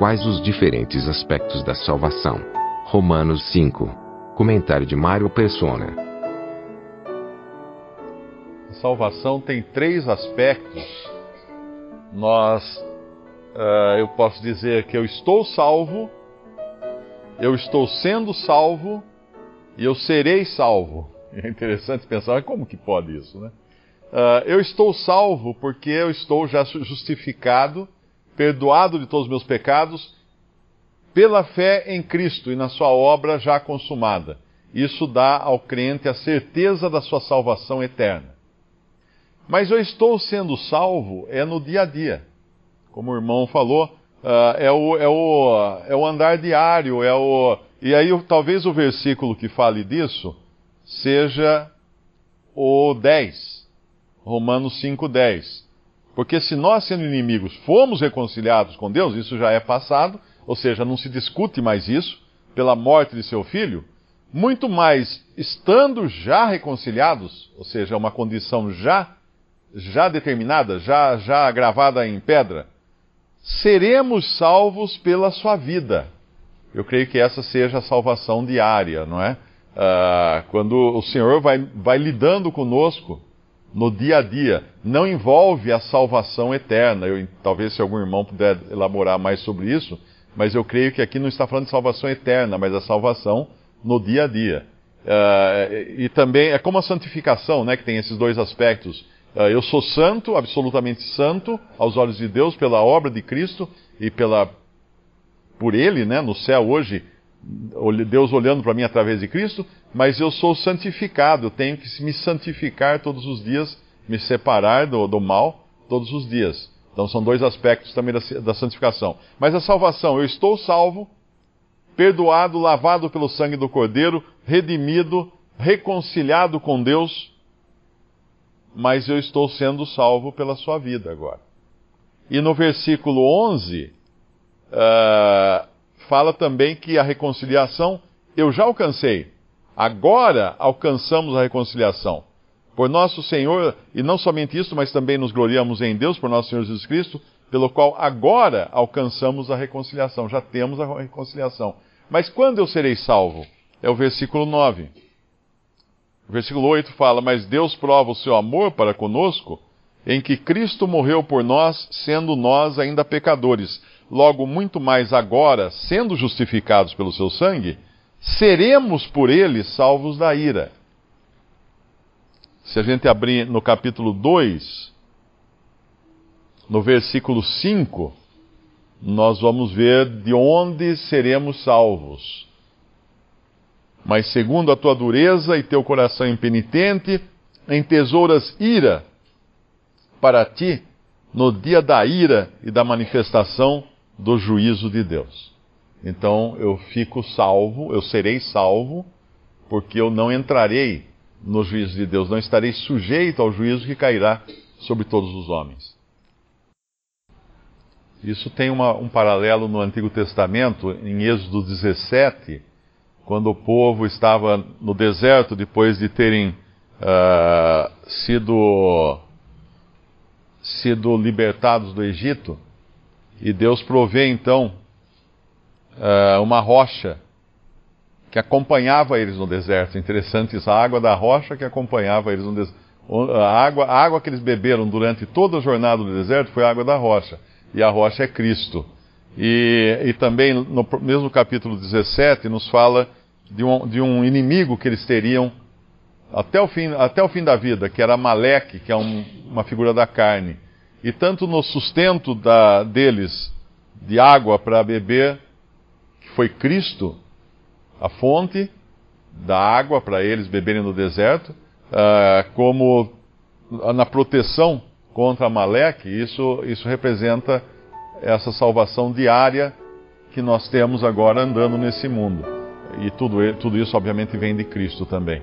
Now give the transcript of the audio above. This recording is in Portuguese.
Quais os diferentes aspectos da salvação? Romanos 5. Comentário de Mário Persona. A salvação tem três aspectos. Nós, uh, eu posso dizer que eu estou salvo, eu estou sendo salvo e eu serei salvo. É interessante pensar como que pode isso, né? Uh, eu estou salvo porque eu estou já justificado perdoado de todos os meus pecados, pela fé em Cristo e na sua obra já consumada. Isso dá ao crente a certeza da sua salvação eterna. Mas eu estou sendo salvo é no dia a dia. Como o irmão falou, uh, é, o, é, o, é o andar diário, é o. E aí talvez o versículo que fale disso seja o 10, Romanos 5, 10. Porque se nós, sendo inimigos, fomos reconciliados com Deus, isso já é passado, ou seja, não se discute mais isso, pela morte de seu filho, muito mais estando já reconciliados, ou seja, uma condição já já determinada, já já gravada em pedra, seremos salvos pela sua vida. Eu creio que essa seja a salvação diária, não é? Uh, quando o Senhor vai, vai lidando conosco no dia a dia, não envolve a salvação eterna. Eu, talvez se algum irmão puder elaborar mais sobre isso, mas eu creio que aqui não está falando de salvação eterna, mas a salvação no dia a dia. Uh, e também é como a santificação, né, que tem esses dois aspectos. Uh, eu sou santo, absolutamente santo, aos olhos de Deus, pela obra de Cristo e pela por Ele, né, no céu hoje, Deus olhando para mim através de Cristo, mas eu sou santificado, eu tenho que me santificar todos os dias, me separar do, do mal todos os dias. Então são dois aspectos também da, da santificação. Mas a salvação, eu estou salvo, perdoado, lavado pelo sangue do Cordeiro, redimido, reconciliado com Deus, mas eu estou sendo salvo pela sua vida agora. E no versículo 11, uh, fala também que a reconciliação eu já alcancei. Agora alcançamos a reconciliação. Por nosso Senhor, e não somente isso, mas também nos gloriamos em Deus, por nosso Senhor Jesus Cristo, pelo qual agora alcançamos a reconciliação. Já temos a reconciliação. Mas quando eu serei salvo? É o versículo 9. O versículo 8 fala: Mas Deus prova o seu amor para conosco, em que Cristo morreu por nós, sendo nós ainda pecadores logo muito mais agora, sendo justificados pelo seu sangue, seremos por ele salvos da ira. Se a gente abrir no capítulo 2, no versículo 5, nós vamos ver de onde seremos salvos. Mas segundo a tua dureza e teu coração impenitente, entesouras ira para ti no dia da ira e da manifestação do juízo de Deus. Então eu fico salvo, eu serei salvo, porque eu não entrarei no juízo de Deus, não estarei sujeito ao juízo que cairá sobre todos os homens. Isso tem uma, um paralelo no Antigo Testamento, em Êxodo 17, quando o povo estava no deserto depois de terem uh, sido, sido libertados do Egito e Deus provê então uh, uma rocha que acompanhava eles no deserto. Interessante isso, a água da rocha que acompanhava eles no deserto. A água, a água que eles beberam durante toda a jornada do deserto foi a água da rocha. E a rocha é Cristo. E, e também no mesmo capítulo 17 nos fala de um, de um inimigo que eles teriam até o fim, até o fim da vida, que era Maleque, que é um, uma figura da carne e tanto no sustento da, deles de água para beber, que foi Cristo, a fonte da água para eles beberem no deserto, uh, como na proteção contra Amaleque, isso, isso representa essa salvação diária que nós temos agora andando nesse mundo. E tudo, tudo isso, obviamente, vem de Cristo também.